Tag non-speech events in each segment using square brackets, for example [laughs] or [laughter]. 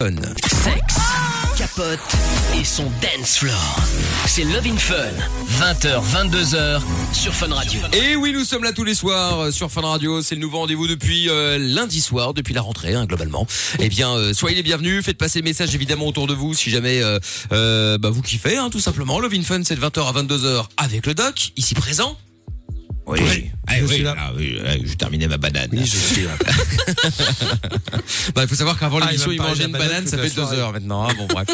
Sexe, capote et son dance floor. C'est Love in Fun, 20h, 22h sur Fun Radio. Et oui, nous sommes là tous les soirs euh, sur Fun Radio. C'est le nouveau rendez-vous depuis euh, lundi soir, depuis la rentrée, hein, globalement. Eh bien, euh, soyez les bienvenus. Faites passer le message évidemment autour de vous si jamais euh, euh, bah, vous kiffez, hein, tout simplement. Love in Fun, c'est de 20h à 22h avec le doc, ici présent. Oui, Ah, je oui, suis là. ah, oui, je terminais ma banane. Oui, je suis là. [laughs] Bah, il faut savoir qu'avant Ah, l'émission, il mangeait une banane, banane ça fait deux heures maintenant. hein, bon, bref.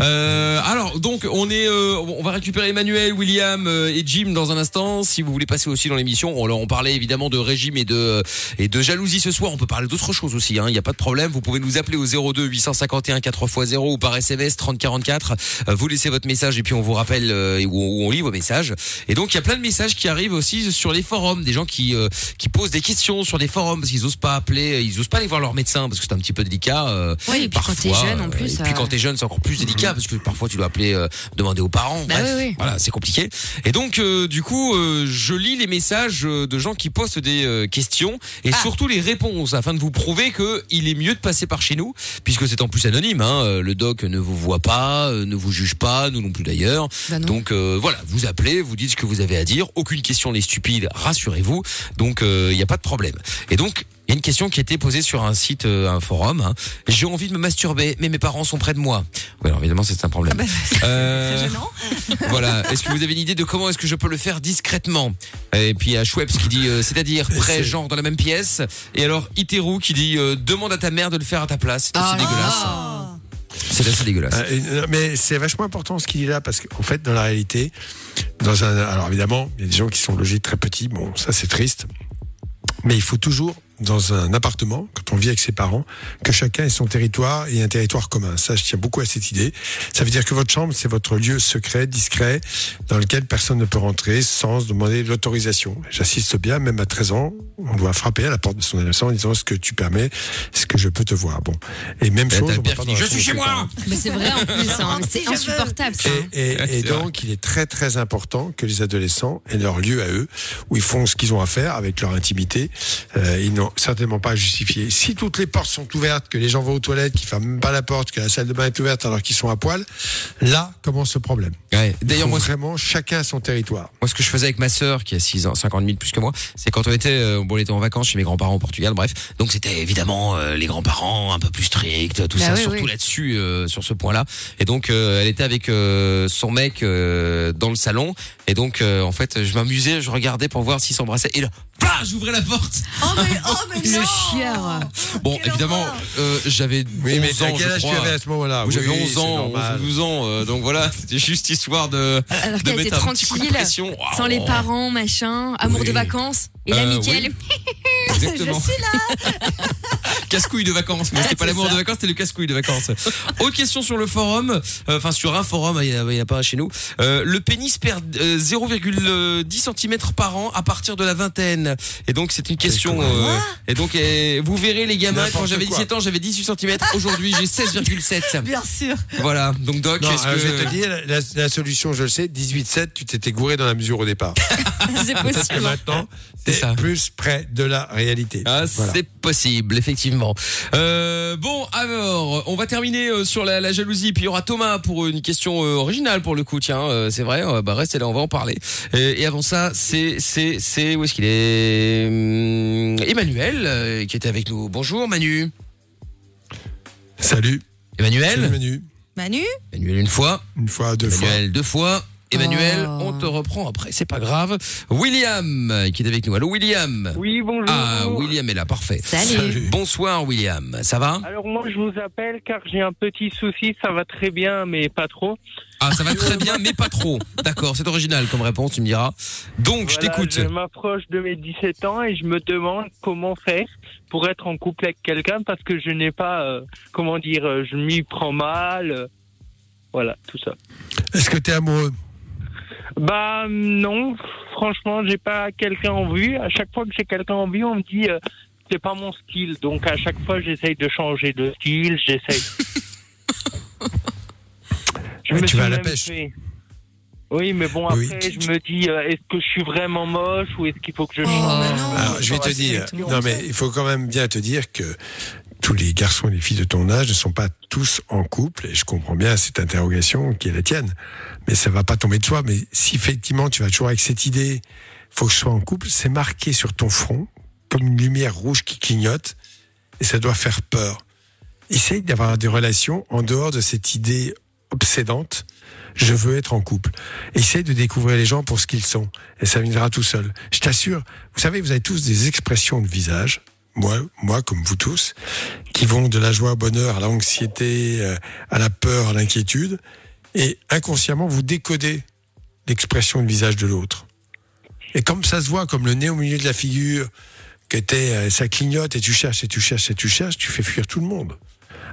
Euh, alors, donc, on est, euh, on va récupérer Emmanuel, William euh, et Jim dans un instant. Si vous voulez passer aussi dans l'émission, on, on parlait évidemment de régime et de et de jalousie ce soir. On peut parler d'autres choses aussi. hein, Il n'y a pas de problème. Vous pouvez nous appeler au 02 851 4x0 ou par SMS 3044. Euh, vous laissez votre message et puis on vous rappelle euh, où on lit vos messages. Et donc, il y a plein de messages qui arrivent aussi sur les forums, des gens qui euh, qui posent des questions sur des forums parce qu'ils osent pas appeler, ils osent pas aller voir leur médecin parce que c'est un petit peu délicat. euh, Oui, et puis quand t'es parfois, jeune, en euh, plus, Et puis euh, quand t'es jeune, c'est encore plus délicat parce que parfois tu dois appeler, euh, demander aux parents. Bah Bref, oui, oui. voilà, c'est compliqué. Et donc, euh, du coup, euh, je lis les messages euh, de gens qui postent des euh, questions et Ah. surtout les réponses afin de vous prouver que il est mieux de passer par chez nous puisque c'est en plus anonyme. Hein, euh, le doc ne vous voit pas, euh, ne vous juge pas, nous non plus d'ailleurs. Bah. Donc euh, voilà, vous appelez, vous dites ce que vous avez à dire. Aucune question n'est stupide, rassurez-vous. Donc il n'y a pas de problème. Et donc il y a une question qui a été posée sur un site, euh, un forum. hein. J'ai envie de me masturber, mais mes parents sont près de moi. Oui, alors évidemment, c'est un problème. Ah bah, c'est Euh, [laughs] voilà. Est-ce que vous avez une idée de comment est-ce que je peux le faire discrètement? Et puis il y a Schweppes qui dit, euh, c'est-à-dire près, c'est- genre dans la même pièce. Et alors Iteru qui dit, euh, demande à ta mère de le faire à ta place. C'est assez dégueulasse. C'est assez dégueulasse. Euh, euh, mais c'est vachement important ce qu'il dit là parce qu'en fait, dans la réalité, dans un, alors évidemment, il y a des gens qui sont logés très petits. Bon, ça c'est triste, mais il faut toujours dans un appartement, quand on vit avec ses parents, que chacun ait son territoire et un territoire commun. Ça, je tiens beaucoup à cette idée. Ça veut dire que votre chambre, c'est votre lieu secret, discret, dans lequel personne ne peut rentrer sans demander l'autorisation. J'assiste bien, même à 13 ans, on doit frapper à la porte de son adolescent en disant est-ce que tu permets, est-ce que je peux te voir? Bon, et même chose. on pas je suis chez moi. parents. Mais c'est vrai en plus, hein, c'est insupportable ça. Et, et- et C'est vrai. donc, il est très très important que les adolescents aient leur lieu à eux, où ils font ce qu'ils ont à faire avec leur intimité. Euh, ils n'ont certainement pas à justifier. Si toutes les portes sont ouvertes, que les gens vont aux toilettes, qu'ils ferment même pas la porte, que la salle de bain est ouverte alors qu'ils sont à poil, là commence le problème. Ouais. Il D'ailleurs, moi, vraiment chacun son territoire. Moi, ce que je faisais avec ma sœur, qui a 6 ans, 5 ans et demi de plus que moi, c'est quand on était, euh, bon, on était en vacances chez mes grands-parents au Portugal, bref. Donc, c'était évidemment euh, les grands-parents un peu plus stricts, tout Bah ça, oui, surtout oui. là-dessus, euh, sur ce point-là. Et donc, euh, elle était avec euh, son mec euh, dans le salon. Et donc, euh, en fait, je m'amusais, je regardais pour voir s'ils s'embrassaient. Et là, bah, j'ouvrais la porte. Oh mais, oh mais Le non chieur. Bon, Quelle évidemment, horreur. euh, j'avais 11 ans, à quel je âge tu crois. avais à ce moment-là Où j'avais Oui, 11 c'est ans, normal. 11 ou 12 ans, euh, donc voilà, c'était juste histoire de, Alors de qu'elle était mettre un petit coup de tranquille, pression. sans Oh. les parents, machin, amour de Oui. vacances. Et là, Euh, Mickaël, [laughs] Exactement. Je suis là [laughs] Casse-couille de vacances, mais c'était pas l'amour de vacances, c'était le casse-couille de vacances. [laughs] Autre question sur le forum, euh, enfin sur un forum, il n'y en a, pas un chez nous. Euh, le pénis perd euh, 0,10 cm par an à partir de la vingtaine. Et donc c'est une question. euh, et donc euh, vous verrez les gamins, quand j'avais quoi. 17 ans, j'avais 18 cm. [laughs] Aujourd'hui, j'ai 16,7. Bien sûr Voilà. Donc Doc, Non, que je vais te dire, la, la solution, je le sais, 18-7, tu t'étais gouré dans la mesure au départ. [laughs] c'est Parce que possible. maintenant, C'est plus près de la réalité. Ah, Voilà. c'est possible, effectivement. Euh, bon, alors, on va terminer euh, sur la, la jalousie. Puis il y aura Thomas pour une question euh, originale pour le coup. Tiens, euh, c'est vrai. euh, bah restez là, on va en parler. Et, et avant ça, c'est c'est c'est où est-ce qu'il est, Hum, Emmanuel euh, qui était avec nous. Bonjour Manu. Salut. Emmanuel. Salut Manu. Manu Emmanuel une fois. Une fois, deux fois. Emmanuel deux fois. Emmanuel, Oh. on te reprend après, c'est pas grave. William qui est avec nous. Allô William. Oui, bonjour. Ah, William est là, parfait. Salut. Bonsoir William, ça va Alors moi je vous appelle car j'ai un petit souci, ça va très bien mais pas trop. Ah, ça va très bien, mais pas trop. D'accord, c'est original comme réponse, tu me diras. Donc, je t'écoute. Je m'approche de mes 17 ans et je me demande comment faire pour être en couple avec quelqu'un parce que je n'ai pas, euh, comment dire, euh, je m'y prends mal. euh, voilà, tout ça. Est-ce que t'es amoureux? Bah non, franchement, j'ai pas quelqu'un en vue. À chaque fois que j'ai quelqu'un en vue, on me dit euh, c'est pas mon style. Donc à chaque fois, j'essaye de changer de style, j'essaye. [laughs] Je Ouais, me tu suis vas à la pêche. fait- Oui, mais bon, après, je me dis, euh, est-ce que je suis vraiment moche ou est-ce qu'il faut que je Oh, change non Alors, je vais te dire, non mais il faut quand même bien te dire que tous les garçons et les filles de ton âge ne sont pas tous en couple, et je comprends bien cette interrogation qui est la tienne. Mais ça va pas tomber de soi. Mais si effectivement tu vas toujours avec cette idée, faut que je sois en couple, c'est marqué sur ton front comme une lumière rouge qui clignote, et ça doit faire peur. Essaye d'avoir des relations en dehors de cette idée obsédante. Je veux être en couple. Essaye de découvrir les gens pour ce qu'ils sont. Et ça viendra tout seul. Je t'assure, vous savez, vous avez tous des expressions de visage. Moi, moi, comme vous tous, qui vont de la joie au bonheur à l'anxiété, euh, à la peur, à l'inquiétude. Et inconsciemment, vous décodez l'expression de visage de l'autre. Et comme ça se voit, comme le nez au milieu de la figure, que euh, ça clignote et tu cherches et tu cherches et tu cherches, tu fais fuir tout le monde.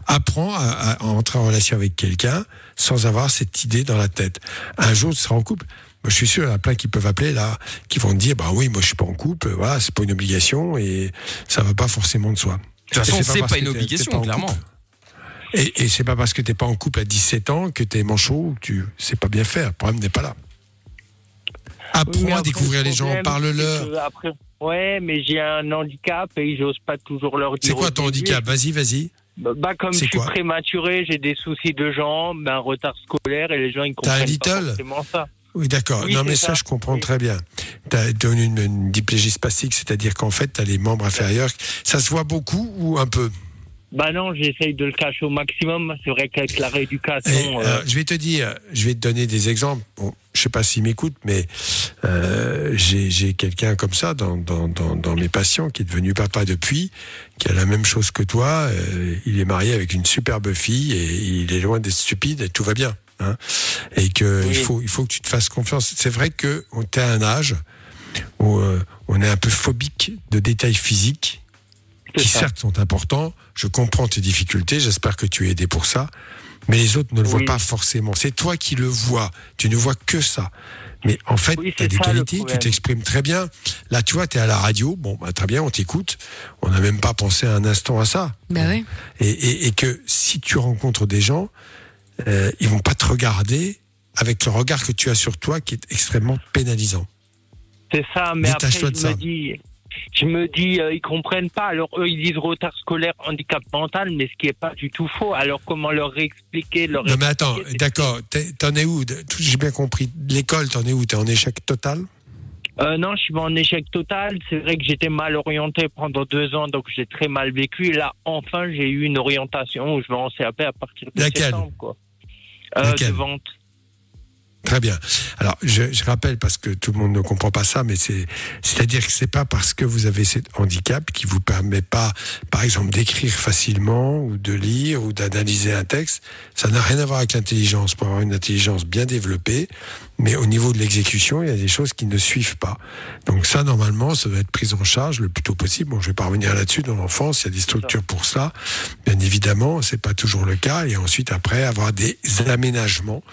Apprends à, à entrer en relation avec quelqu'un sans avoir cette idée dans la tête. Un jour, tu seras en couple. Moi, je suis sûr, il y en a plein qui peuvent appeler là, qui vont te dire, bah oui, moi je suis pas en couple, voilà, c'est pas une obligation et ça va pas forcément de soi. De toute façon, c'est pas que une obligation, pas en clairement. couple. Et, et c'est pas parce que t'es pas en couple à 17 ans que t'es manchot, que tu sais pas bien faire. Le problème n'est pas là. Apprends Oui, à découvrir le les gens, parle-leur. après- Ouais, mais j'ai un handicap et j'ose pas toujours leur dire. C'est quoi ton handicap? Vas-y, vas-y. Bah, bah, comme je C'est suis quoi? prématuré, j'ai des soucis de jambes, un retard scolaire et les gens ils T'as un comprennent pas little? forcément ça. Oui, d'accord. Oui, non, mais ça, ça. je comprends Oui. très bien. Tu as une, une diplégie spastique, c'est-à-dire qu'en fait, tu as les membres inférieurs. Ça se voit beaucoup ou un peu? Bah non, j'essaye de le cacher au maximum. C'est vrai qu'avec la Et, rééducation, euh, euh, Je vais te dire, je vais te donner des exemples. Bon, je sais pas s'il m'écoute, mais euh, j'ai j'ai quelqu'un comme ça dans, dans, dans, dans mes patients qui est devenu papa depuis, qui a la même chose que toi. Euh, il est marié avec une superbe fille et il est loin d'être stupide et tout va bien. Hein et que Oui. il faut il faut que tu te fasses confiance. C'est vrai que on est à un âge où euh, on est un peu phobique de détails physiques qui ça. certes sont importants. Je comprends tes difficultés. J'espère que tu es aidé pour ça. Mais les autres ne le voient pas forcément. C'est toi qui le vois. Tu ne vois que ça. Mais en fait, Oui, tu as des qualités, tu t'exprimes très bien. Là, tu vois, tu es à la radio. Bon, bah, très bien, on t'écoute. On n'a même pas pensé un instant à ça. Bah ouais. Et, et- et que si tu rencontres des gens, euh, ils vont pas te regarder avec le regard que tu as sur toi qui est extrêmement pénalisant. C'est ça, mais après, je ça. me dis, je me dis, euh, ils comprennent pas. Alors, eux, ils disent retard scolaire, handicap mental, mais ce qui est pas du tout faux. Alors, comment leur réexpliquer leur Non mais attends, expliquer, d'accord, t'en es où J'ai bien compris. L'école, t'en es où? T'es en échec total? Euh, non, je suis en échec total. C'est vrai que j'étais mal orienté pendant deux ans, donc j'ai très mal vécu. Là, enfin, j'ai eu une orientation où je vais en CAP à partir de Laquelle? septembre, quoi. Euh, de vente. Très bien. Alors, je, je rappelle parce que tout le monde ne comprend pas ça, mais c'est, c'est-à-dire que c'est pas parce que vous avez cet handicap qui vous permet pas, par exemple, d'écrire facilement ou de lire ou d'analyser un texte. Ça n'a rien à voir avec l'intelligence. Pour avoir une intelligence bien développée, mais au niveau de l'exécution, il y a des choses qui ne suivent pas. Donc ça, normalement, ça doit être pris en charge le plus tôt possible. Bon, je vais pas revenir là-dessus. Dans l'enfance, il y a des structures pour ça. Bien évidemment, c'est pas toujours le cas. Et ensuite, après, avoir des aménagements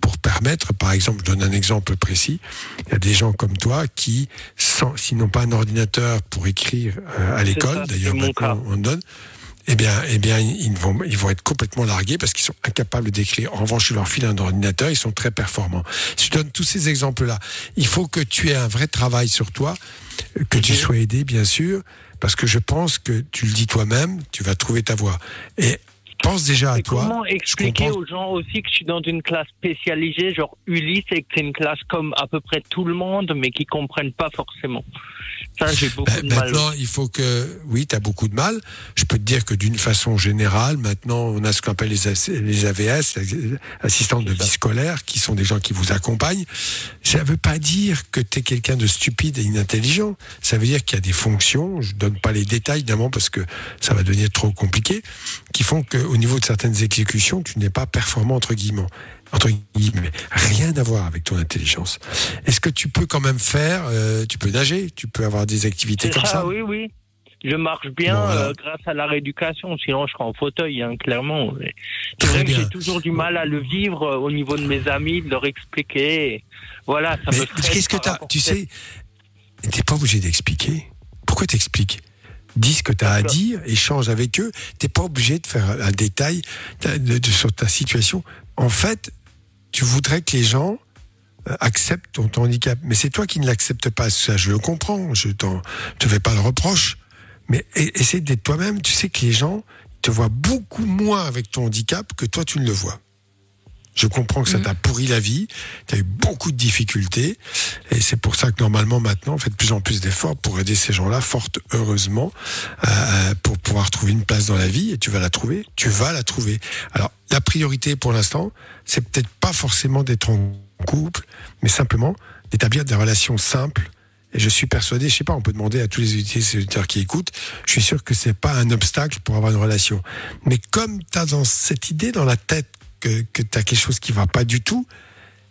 pour permettre, par exemple, je donne un exemple précis. Il y a des gens comme toi qui, sans, s'ils n'ont pas un ordinateur pour écrire euh, à l'école, d'ailleurs maintenant on donne, eh bien, eh bien, ils vont, ils vont être complètement largués parce qu'ils sont incapables d'écrire. En revanche, je leur file un ordinateur, ils sont très performants. Je donne tous ces exemples-là. Il faut que tu aies un vrai travail sur toi, que tu Mhm. sois aidé, bien sûr, parce que je pense que tu le dis toi-même, tu vas trouver ta voie. Et pense déjà à Et toi. comment expliquer aux gens aussi que je suis dans une classe spécialisée, genre Ulysse, et que c'est une classe comme à peu près tout le monde, mais qui comprennent pas forcélement. Ça, j'ai beaucoup Ben, de mal. maintenant, il faut que, oui, tu as beaucoup de mal. Je peux te dire que d'une façon générale, maintenant, on a ce qu'on appelle les, AVS, les assistantes de vie scolaire, qui sont des gens qui vous accompagnent. Ça ne veut pas dire que tu es quelqu'un de stupide et inintelligent. Ça veut dire qu'il y a des fonctions, je donne pas les détails évidemment parce que ça va devenir trop compliqué, qui font qu'au niveau de certaines exécutions, tu n'es pas performant entre guillemets entre guillemets, rien à voir avec ton intelligence. Est-ce que tu peux quand même faire, euh, tu peux nager, tu peux avoir des activités comme ça, ça oui, oui. Je marche bien Bon, voilà. euh, grâce à la rééducation, sinon je serais en fauteuil, hein, clairement. J'ai toujours du mal à le vivre euh, au niveau de mes amis, de leur expliquer. Voilà, ça Mais qu'est-ce que as Tu sais, t'es pas obligé d'expliquer. Pourquoi t'expliques? Dis ce que tu as à dire, échange avec eux. T'es pas obligé de faire un détail de- de- de- sur ta situation. En fait, tu voudrais que les gens euh, acceptent ton, handicap. Mais c'est toi qui ne l'acceptes pas. Ça, je le comprends. Je ne te fais pas le reproche. Mais essaie d'être toi-même. Tu sais que les gens, te voit beaucoup moins avec ton handicap que toi tu ne le vois. Je comprends que ça Mhm. t'a pourri la vie, tu as eu beaucoup de difficultés, et c'est pour ça que normalement maintenant on fait de plus en plus d'efforts pour aider ces gens-là, fort heureusement, euh, pour pouvoir trouver une place dans la vie, et tu vas la trouver, tu vas la trouver. Alors la priorité pour l'instant, c'est peut-être pas forcément d'être en couple, mais simplement d'établir des relations simples. Et je suis persuadé, je sais pas, on peut demander à tous les utilisateurs qui écoutent, je suis sûr que c'est pas un obstacle pour avoir une relation. Mais comme tu as dans cette idée dans la tête que, que tu as quelque chose qui va pas du tout,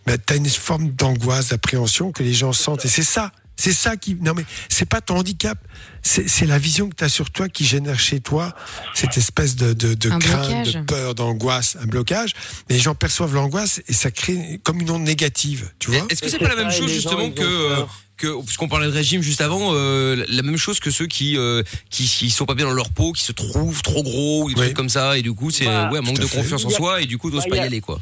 ben, tu as une forme d'angoisse, d'appréhension que les gens sentent. Et c'est ça. C'est ça qui. Non, mais c'est pas ton handicap. C'est c'est la vision que tu as sur toi qui génère chez toi cette espèce de, de, crainte, blocage. de peur, d'angoisse, un blocage. Les gens perçoivent l'angoisse et ça crée comme une onde négative. Tu vois Est-ce que c'est pas la même chose justement que peur. Que puisqu'on parlait de régime juste avant, euh, la même chose que ceux qui euh, qui qui sont pas bien dans leur peau, qui se trouvent trop gros, ou des Oui. trucs comme ça, et du coup c'est Bah, ouais un manque de fait. confiance en soi, et du coup t'oses bah, pas y aller quoi.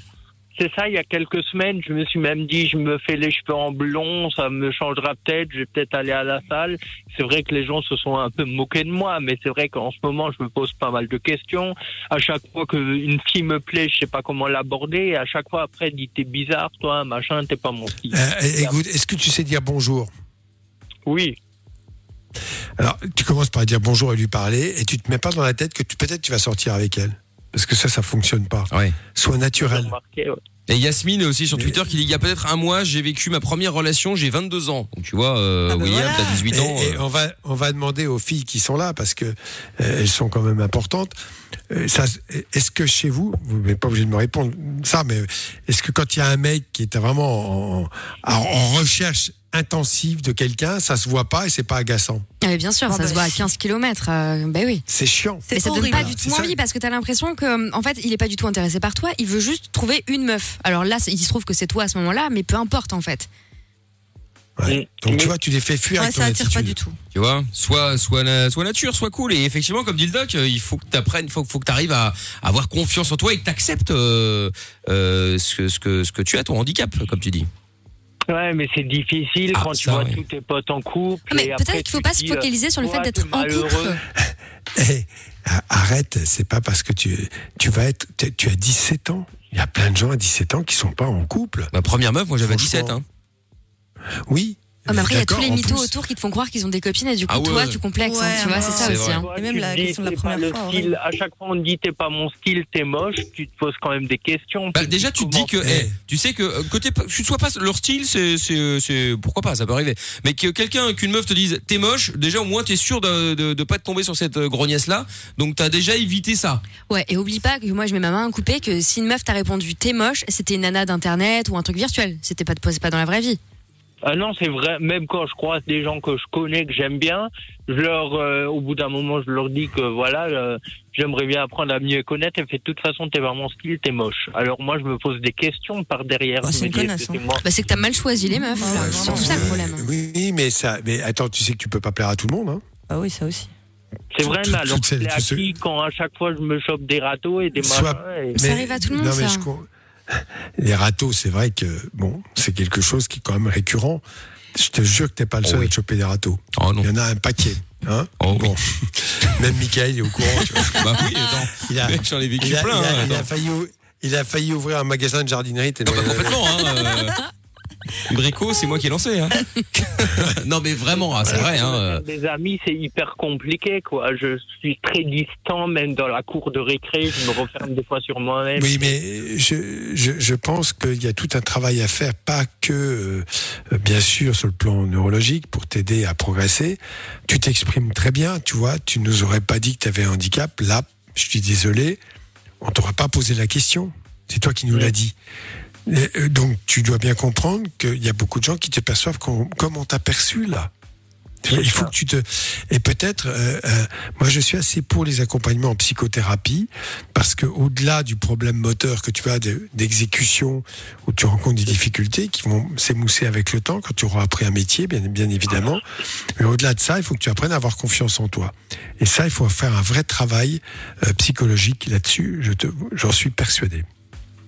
C'est ça, il y a quelques semaines, je me suis même dit, je me fais les cheveux en blond, ça me changera peut-être, je vais peut-être aller à la salle. C'est vrai que les gens se sont un peu moqués de moi, mais c'est vrai qu'en ce moment, je me pose pas mal de questions. À chaque fois qu'une fille me plaît, je sais pas comment l'aborder, à chaque fois après, elle dit, t'es bizarre, toi, machin, t'es pas mon style. Euh, écoute, Est-ce que tu sais dire bonjour? Oui, Alors, tu commences par dire bonjour et lui parler, et tu te mets pas dans la tête que peut-être tu vas sortir avec elle. Parce que ça, ça fonctionne pas. Ouais. Sois j'ai naturel. remarqué, ouais. Et Yasmine aussi sur Twitter qui dit il y a peut-être un mois j'ai vécu ma première relation, j'ai 22 ans. Donc tu vois, euh, Ah bah William, voilà. t'as 18 ans. Et, et euh, on va on va demander aux filles qui sont là parce que euh, elles sont quand même importantes. Euh, ça, est-ce que chez vous, vous n'êtes pas obligé de me répondre ça, mais est-ce que quand il y a un mec qui est vraiment en, en- en recherche intensive de quelqu'un, ça se voit pas et c'est pas agaçant. Ah, mais bien sûr, Ah ça bah se voit à si. 15 km. ben oui. C'est chiant. C'est Mais ça donne pas du tout envie parce que t'as l'impression que, en fait, il est pas du tout intéressé par toi. Il veut juste trouver une meuf. Alors là, il se trouve que c'est toi à ce moment-là, mais peu importe en fait. Ouais. Mm. Donc tu vois, tu les fais fuir Ouais, avec ton ça attire pas attitude. du tout. Tu vois, soit soit na- soit nature, soit cool. Et effectivement, comme dit le doc, euh, il faut que t'apprennes, faut, faut que t'arrives à, à avoir confiance en toi et que t'acceptes euh, euh, ce que ce que ce que tu as, ton handicap, comme tu dis. Ouais, mais c'est difficile Ah, quand tu vois ouais. tous tes potes en couple. Ah, mais peut-être qu'il faut tu pas se euh, focaliser sur le fait toi, d'être en couple. [laughs] Eh, arrête, c'est pas parce que tu, tu vas être, tu- as 17 ans. Il y a plein de gens à 17 ans qui sont pas en couple. Ma première meuf, moi j'avais Franchement. 17. Hein. Oui. Mais après, il y a tous les mythos plus. autour qui te font croire qu'ils ont des copines et du coup, Ah ouais, toi, tu complexes. hein, Ouais, tu vois, c'est ça aussi. hein. Et même la dis, question de la c'est pas première le fois, style. À chaque fois, on te dit t'es pas mon style, t'es moche. Tu te poses quand même des questions. Bah, déjà, tu te dis que, Eh. tu sais que euh, côté, tu sois pas leur style, c'est, c'est, c'est, pourquoi pas, ça peut arriver. Mais que quelqu'un, qu'une meuf te dise, t'es moche, déjà au moins t'es sûr de, de, de pas te tomber sur cette euh, grognasse là. Donc t'as déjà évité ça. Ouais, et oublie pas que moi, je mets ma main à couper que si une meuf t'a répondu t'es moche, c'était une nana d'internet ou un truc virtuel. C'était pas, c'est pas dans la vraie vie. Ah non, c'est vrai. Même quand je croise des gens que je connais, que j'aime bien, je leur, euh, au bout d'un moment, je leur dis que voilà, euh, j'aimerais bien apprendre à mieux connaître. Et fait de toute façon, t'es vraiment style, t'es moche. Alors moi, je me pose des questions par derrière. Ah, c'est une connasse, que c'est hein. moi Bah, c'est que t'as mal choisi les meufs. Ouais, c'est surtout ça le problème. Oui, mais ça, mais attends, tu sais que tu peux pas plaire à tout le monde, hein. Ah oui, ça aussi. C'est vrai, mais alors toutes celles- c'est à tous ceux- qui quand à chaque fois je me chope des râteaux et des Soit- machins et- Ça arrive à tout le monde, non, mais ça. je com- [laughs] Les râteaux, c'est vrai que bon, c'est quelque chose qui est quand même récurrent. Je te jure que t'es pas le seul Oh oui. à te choper des râteaux. Oh non. Il y en a un paquet, hein. Oh oui. [laughs] même Michael est au courant. tu vois. Bah oui, attends. Il a, Mec, j'en ai vécu il a- plein. il a- hein, il a attends. failli, ou- il a failli ouvrir un magasin de jardinerie. Bah, complètement. Hein, euh, [laughs] [laughs] Brico, c'est moi qui ai lancé. Hein. [laughs] non, mais vraiment, ah, c'est vrai. Hein, euh. Des amis, c'est hyper compliqué, quoi. Je suis très distant, même dans la cour de récré, je me referme des fois sur moi-même. Oui, mais je, je, je pense qu'il y a tout un travail à faire, pas que, euh, bien sûr, sur le plan neurologique, pour t'aider à progresser. Tu t'exprimes très bien, tu vois, tu nous aurais pas dit que tu avais un handicap. Là, je suis désolé, on t'aurait pas posé la question. C'est toi qui nous Oui. l'as dit. Euh, donc, tu dois bien comprendre qu'il y a beaucoup de gens qui te perçoivent comme, on t'a perçu là. Il faut que tu te et peut-être euh, euh, moi je suis assez pour les accompagnements en psychothérapie parce que au-delà du problème moteur que tu as de- d'exécution où tu rencontres des difficultés qui vont s'émousser avec le temps quand tu auras appris un métier bien bien évidemment mais au-delà de ça il faut que tu apprennes à avoir confiance en toi. Et ça il faut faire un vrai travail euh, psychologique là-dessus je te j'en suis persuadé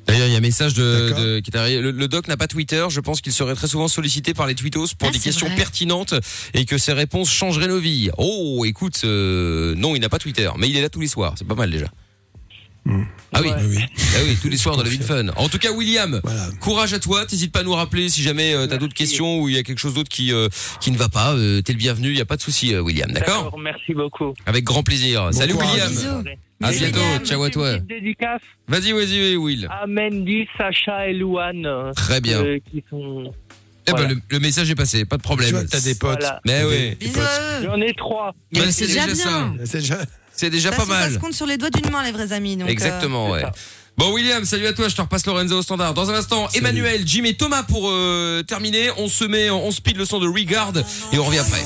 D'ailleurs, il y a un message de, de- qui est arrivé. Le, le doc n'a pas Twitter. Je pense qu'il serait très souvent sollicité par les tweetos pour Ah, des questions vrai. pertinentes et que ses réponses changeraient nos vies. Oh, écoute, euh, non, il n'a pas Twitter, mais il est là tous les soirs. C'est pas mal déjà. Ah oui, Ouais. Oui, oui. ah oui, tous les soirs dans la vie de fun. En tout cas, William, Voilà. courage à toi. T'hésites pas à nous rappeler si jamais euh, t'as d'autres questions ou il y a quelque chose d'autre qui euh, qui ne va pas. Euh, T'es le bienvenu. Il y a pas de souci, euh, William. D'accord Merci beaucoup. Avec grand plaisir. Salut courage. William. Bisous. À Bisous, bientôt. William. Ciao à toi. Vas-y, vas-y, Will. à Mandy, Sacha et Louane. Très bien. euh, qui sont... Eh ben, voilà. le, le message est passé. Pas de problème. t'as des potes. Voilà. Mais oui. J'en ai trois. Bah, Mais c'est déjà déjà ça. C'est déjà. Pas c'est- Ça mal. se compte sur les doigts d'une main, les vrais amis. Donc, euh, Exactement, ouais. Bon, William, salut à toi. Je te repasse Lorenzo au standard. Dans un instant, Salut. Emmanuel, Jim et Thomas pour euh, terminer. On se met, on speed le son de Regard et on revient après.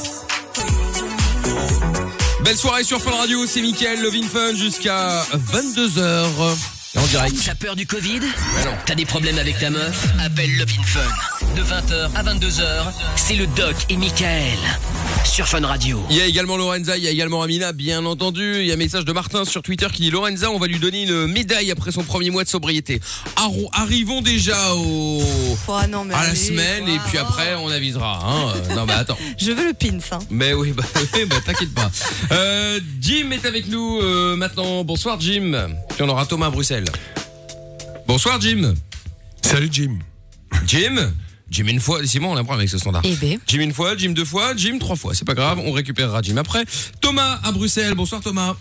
Belle soirée sur Fun Radio. C'est Mickaël, Lovin Fun jusqu'à 22h. En direct. T'as peur du Covid T'as des problèmes avec ta meuf Appelle Love in Fun. De 20h à 22h, c'est le Doc et Michael. Sur Fun Radio. Il y a également Lorenza, il y a également Amina, bien entendu. Il y a un message de Martin sur Twitter qui dit Lorenza, on va lui donner une médaille après son premier mois de sobriété. Arro- Arrivons déjà au Oh, non, mais à la allez, semaine et puis après on avisera. Hein. Euh, Non mais attends. [laughs] Je veux le pins. Hein. Mais oui, bah, [laughs] oui, bah, t'inquiète pas. Euh, Jim est avec nous euh, maintenant. Bonsoir Jim. Puis on aura Thomas à Bruxelles. Bonsoir Jim. Salut Jim. Jim. Jim une fois. C'est bon, on a un problème avec ce standard. Eh ben. Jim une fois, Jim deux fois, Jim trois fois. C'est pas grave, on récupérera Jim après. Thomas à Bruxelles. Bonsoir Thomas.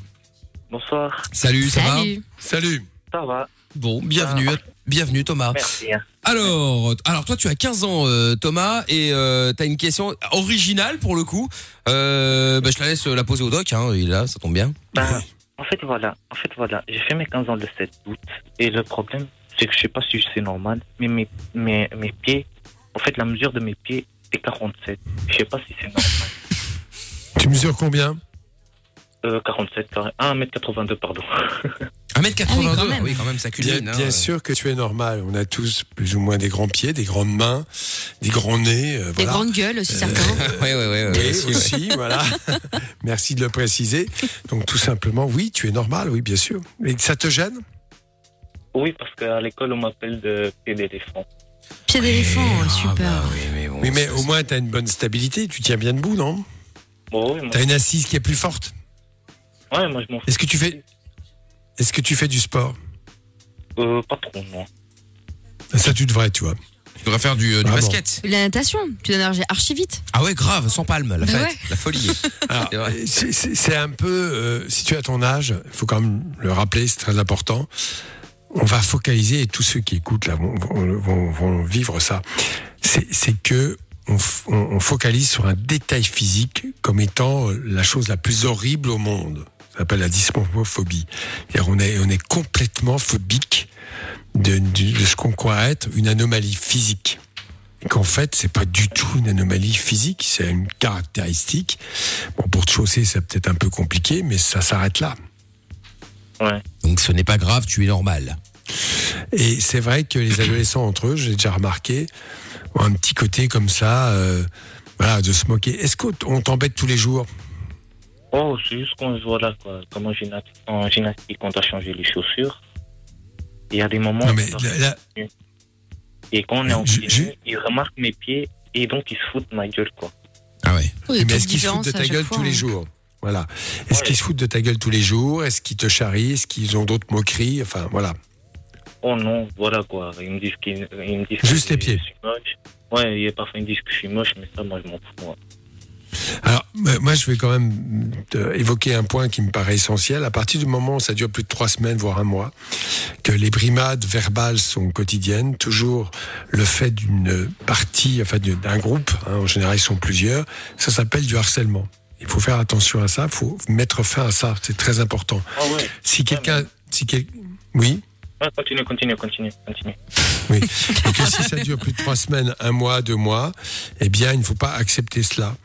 Bonsoir. Salut, ça va Salut. Salut. Ça va Bon, bienvenue. Bienvenue Thomas. Merci. hein. Alors, alors toi tu as 15 ans euh, Thomas et euh, tu as une question originale pour le coup. Euh, bah, je te la laisse la poser au doc, hein, il est là, ça tombe bien. Ben, en fait, voilà. En fait, voilà. J'ai fait mes 15 ans le 7 août. Et le problème, c'est que je sais pas si c'est normal, mais mes, mes, mes pieds, en fait, la mesure de mes pieds est 47. Je sais pas si c'est normal. [laughs] Tu mesures combien? Euh, 47, carré- ah, 1m82, pardon. [laughs] 1m82, Ah oui, quand même. oui, quand même, ça Bien, culmine. hein. bien sûr que tu es normal. On a tous plus ou moins des grands pieds, des grandes mains, des grands nez. euh, Des voilà. grandes gueules aussi, certains. [laughs] Ouais, ouais. ouais, Oui, aussi, voilà. [laughs] Merci de le préciser. Donc tout simplement, oui, tu es normal, oui, bien sûr. Et ça te gêne? Oui, parce qu'à l'école, on m'appelle de pied d'éléphant. Pied d'éléphant, Ah, super. bah oui, mais bon, Oui, mais au moins tu as une bonne stabilité, tu tiens bien debout, non? Bon, oui, Tu as une assise qui est plus forte? ouais, moi, je m'en fous. Est-ce que tu fais Est-ce que tu fais du sport Euh, pas trop, non. Ça tu devrais, tu vois. Tu devrais faire du, euh, du Ah bon. basket. La natation, tu dois nager archi vite. Ah ouais, grave, sans palme, la Bah fête, ouais. la folie. Alors, [laughs] C'est vrai. c'est- c'est c'est un peu, euh, si tu as ton âge, il faut quand même le rappeler, c'est très important. On va focaliser, et tous ceux qui écoutent là vont, vont- vont- vont vivre ça. C'est c'est que on, f- on- on focalise sur un détail physique comme étant euh, la chose la plus horrible au monde. Ça s'appelle la dysmorphophobie. C'est-à-dire on est, on est complètement phobique de, de- de ce qu'on croit être une anomalie physique. Et qu'en fait, c'est pas du tout une anomalie physique, c'est une caractéristique. Bon, pour te chausser, c'est peut-être un peu compliqué, mais ça s'arrête là. Ouais. Donc ce n'est pas grave, tu es normal. Et c'est vrai que les adolescents entre eux, j'ai déjà remarqué, ont un petit côté comme ça, euh, voilà, de se moquer. Est-ce qu'on t'embête tous les jours? Oh, c'est juste qu'on voilà, quoi. Comme en gymnastique, en gymnastique, on doit changer les chaussures. Il y a des moments. Non, où mais là, là, Et quand on est en je- ils remarquent mes pieds et donc ils se foutent de ma gueule, quoi. Ah ouais. Oui, mais est-ce qu'ils se foutent de ta gueule tous les jours? Voilà. Est-ce Ouais. qu'ils se foutent de ta gueule tous les jours? Est-ce qu'ils te charrient? Est-ce qu'ils ont d'autres moqueries? Enfin, voilà. Oh non, voilà quoi. Ils me disent qu'ils ils me disent Juste que les pieds. Je suis moche. Ouais, et parfois ils me disent que je suis moche, mais ça, moi, je m'en fous. moi. Alors, euh, moi, je vais quand même te évoquer un point qui me paraît essentiel. À partir du moment où ça dure plus de trois semaines, voire un mois, que les brimades verbales sont quotidiennes, toujours le fait d'une partie, enfin d'un groupe, hein, en général ils sont plusieurs, ça s'appelle du harcèlement. Il faut faire attention à ça, il faut mettre fin à ça, c'est très important. Ah ouais. Si quelqu'un... Si quel... Oui Ouais, continue, continue, continue, continue. [laughs] Oui. Et que si ça dure plus de trois semaines, un mois, deux mois, eh bien, il ne faut pas accepter cela.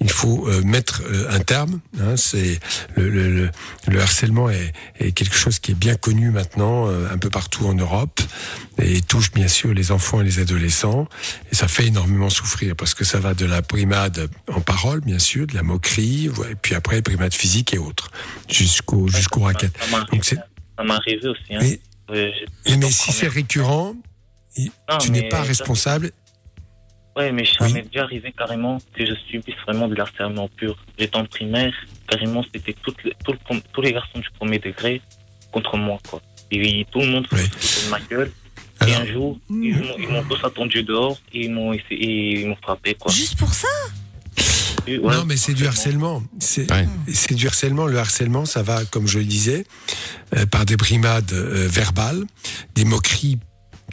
Il faut euh, mettre euh, un terme. Hein, c'est le, le, le, le harcèlement est, est quelque chose qui est bien connu maintenant euh, un peu partout en Europe et touche bien sûr les enfants et les adolescents. Et ça fait énormément souffrir parce que ça va de la primade en parole, bien sûr, de la moquerie, et puis après primade physique et autres, jusqu'au jusqu'au racket. Ça m'est Donc c'est arrivé, ça m'est arrivé aussi. Hein. et, euh, mais si c'est récurrent, Non, tu n'es pas responsable. Ouais, mais ça Oui. m'est déjà arrivé carrément que je subisse vraiment de l'harcèlement pur. J'étais en primaire, carrément, c'était toutes les- tout le prom- tous les garçons du premier degré contre moi, quoi. Et tout le monde se Oui. foutait de ma gueule. Alors, et un jour, ils m'ont- tous attendu dehors et ils m'ont essayé- et ils m'ont frappé, quoi. Juste pour ça? Ouais, non, mais c'est du harcèlement. C'est Ouais. du harcèlement. Le harcèlement, ça va, comme je le disais, euh, par des brimades euh, verbales, des moqueries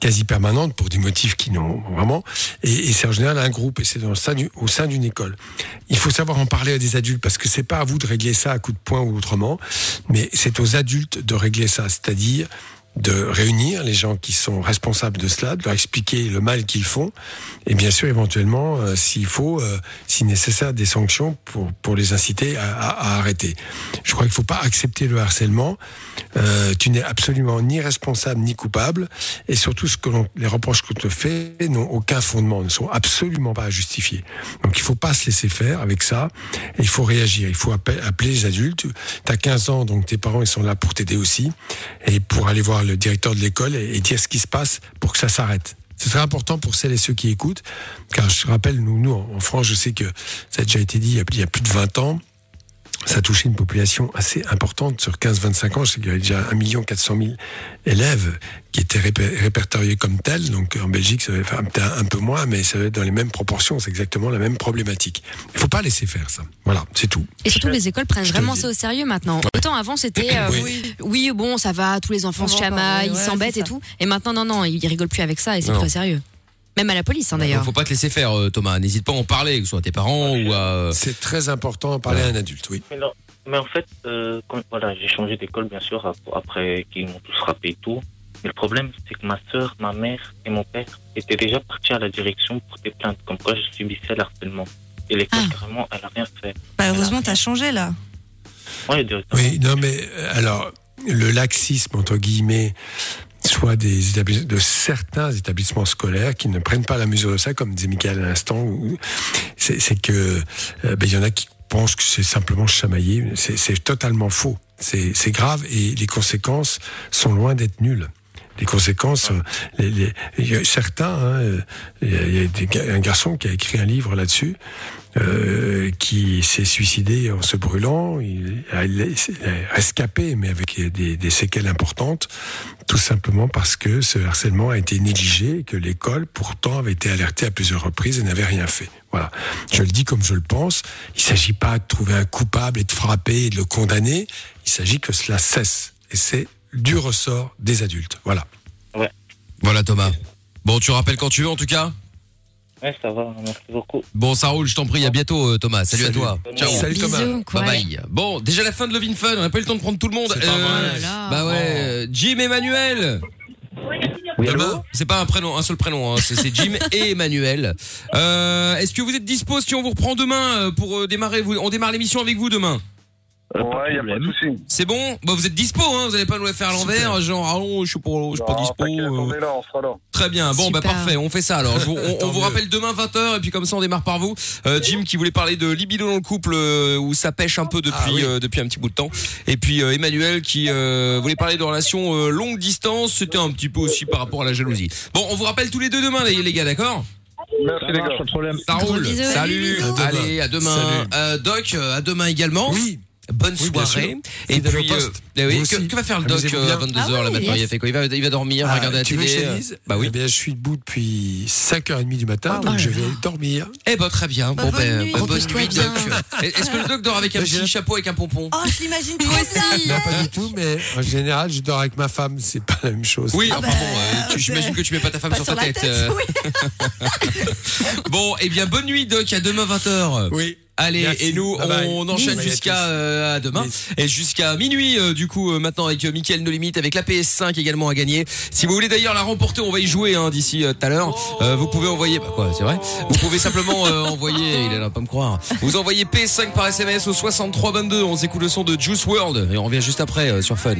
quasi permanentes pour des motifs qui n'ont vraiment. Et, et c'est en général un groupe, et c'est au sein d'une école. Il faut savoir en parler à des adultes parce que c'est pas à vous de régler ça à coup de poing ou autrement, mais c'est aux adultes de régler ça, c'est-à-dire de réunir les gens qui sont responsables de cela, de leur expliquer le mal qu'ils font, et bien sûr éventuellement, euh, s'il faut, euh, si nécessaire, des sanctions pour, pour les inciter à, arrêter. Je crois qu'il ne faut pas accepter le harcèlement. Euh, tu n'es absolument ni responsable ni coupable, et surtout ce que les reproches qu'on te fait n'ont aucun fondement, ne sont absolument pas justifiés. Donc il ne faut pas se laisser faire avec ça, il faut réagir. Il faut appeler, appeler les adultes. Tu as 15 ans, donc tes parents ils sont là pour t'aider aussi, et pour aller voir le directeur de l'école et, dire ce qui se passe pour que ça s'arrête. C'est très important pour celles et ceux qui écoutent, car je rappelle, nous, nous en France, je sais que ça a déjà été dit il y a plus de 20 ans, ça touchait une population assez importante sur 15-25 ans. Je sais qu'il y avait déjà 1 400 000 élèves qui étaient répertoriés comme tels. Donc en Belgique, ça va peut-être un peu moins, mais ça va être dans les mêmes proportions. C'est exactement la même problématique. Il faut pas laisser faire ça. Voilà, c'est tout. Et surtout, les écoles prennent vraiment ça au sérieux maintenant. Autant avant, c'était euh, Oui. oui. bon, ça va, tous les enfants On se chamaillent, ils s'embêtent et tout. Et maintenant, non, non, ils rigolent plus avec ça et c'est très sérieux. Même à la police, hein, d'ailleurs. Faut pas te laisser faire, euh, Thomas. N'hésite pas à en parler, que ce soit à tes parents ou à. euh, C'est très important de parler à un adulte, oui. Mais, non, mais en fait, euh, quand- voilà, j'ai changé d'école, bien sûr, ap- après qu'ils m'ont tous frappé et tout. Mais le problème, c'est que ma sœur, ma mère et mon père étaient déjà partis à la direction pour des plaintes, comme quoi je subissais l'harcèlement. Et l'école, Ah. carrément, elle a rien fait. Bah, heureusement, t'as changé là. Ouais. Oui, non, mais alors, le laxisme, entre guillemets, soit des établis- de certains établissements scolaires qui ne prennent pas la mesure de ça, comme disait Michael à l'instant, c'est que euh, ben, il y en a qui pensent que c'est simplement chamailler. C'est totalement faux. C'est grave et les conséquences sont loin d'être nulles. Les conséquences, les, les- il y a certains, hein, euh, il y a, il y a des ga- un garçon qui a écrit un livre là-dessus, euh, qui s'est suicidé en se brûlant. Il a, il est rescapé, mais avec des, des séquelles importantes, tout simplement parce que ce harcèlement a été négligé et que l'école, pourtant, avait été alertée à plusieurs reprises et n'avait rien fait. Voilà. Je le dis comme je le pense. Il ne s'agit pas de trouver un coupable et de frapper et de le condamner. Il s'agit que cela cesse. Et c'est du ressort des adultes. Voilà. Voilà, Thomas. Bon, tu rappelles quand tu veux, en tout cas? Ouais, ça va, merci beaucoup. Bon, ça roule, je t'en prie. À bientôt, euh, Thomas. Salut, Salut. à toi. Ciao. Salut Bisous, Thomas. quoi. Bye bye. Bon, déjà la fin de Love in Fun. On n'a pas eu le temps de prendre tout le monde. C'est pas vrai. Oh. Bah ouais. euh, Jim Emmanuel. Oui, Demain, allô c'est pas un prénom, un seul prénom. hein, c'est c'est Jim [laughs] et Emmanuel. Euh, Est-ce que vous êtes dispo si on vous reprend demain euh, pour euh, démarrer vous, On démarre l'émission avec vous demain? Ouais, y a pas de souci. C'est bon Bah vous êtes dispo, hein Vous allez pas nous la faire à l'envers, genre ah non, je suis pas, je suis pas Non, dispo. t'inquiète, euh. on est là, on sera là. Très bien. Bon, bah parfait. On fait ça alors. Je vous- [laughs] on, on vous rappelle demain 20h et puis comme ça on démarre par vous. Euh, Jim qui voulait parler de libido dans le couple euh, où ça pêche un peu depuis Ah oui. euh, depuis un petit bout de temps. Et puis euh, Emmanuel qui euh, voulait parler de relations euh, longue distance. C'était un petit peu aussi par rapport à la jalousie. Bon, on vous rappelle tous les deux demain les, les gars, d'accord? Merci les gars. Pas de problème. Ça roule. Salut. Allez, à demain. Salut. Euh, Doc, euh, à demain également. Oui. Bonne Oui, soirée. Et puis, euh, oui, Vous que, va faire le doc euh, à bien. 22h Ah là oui, maintenant? Yes. Il a fait quoi? Il va, il va dormir, Ah, regarder la veux télé. euh, Bah oui. Eh bien, je suis debout depuis 5h30 du matin, Ah, donc je là vais là. dormir. Eh ben très bien. Bon Bonne ben nuit. bonne nuit. Doc. Est-ce que le doc dort avec un petit chapeau avec un pompon? Oh, je l'imagine bien. aussi. Non, pas du tout, mais en général, je dors avec ma femme, c'est pas la même chose. Oui, Ah enfin bah, bon, euh, tu- c'est- j'imagine que tu mets pas ta femme sur ta tête. euh. oui. [laughs] Bon, eh bien bonne nuit Doc, à demain 20h. Oui. Allez, Merci. et nous, Bye bye. on enchaîne jusqu'à euh, demain et jusqu'à minuit. euh, du coup, euh, maintenant avec euh, Mickaël No Limite, avec la PS5 également à gagner. Si vous voulez d'ailleurs la remporter, on va y jouer hein, d'ici euh, tout à l'heure. Euh, vous pouvez envoyer, bah quoi, c'est vrai. Vous pouvez simplement euh, [laughs] envoyer, il est là pas me croire. Vous envoyez PS5 par SMS au 6322. On s'écoute le son de Juice World et on revient juste après euh, sur Fun.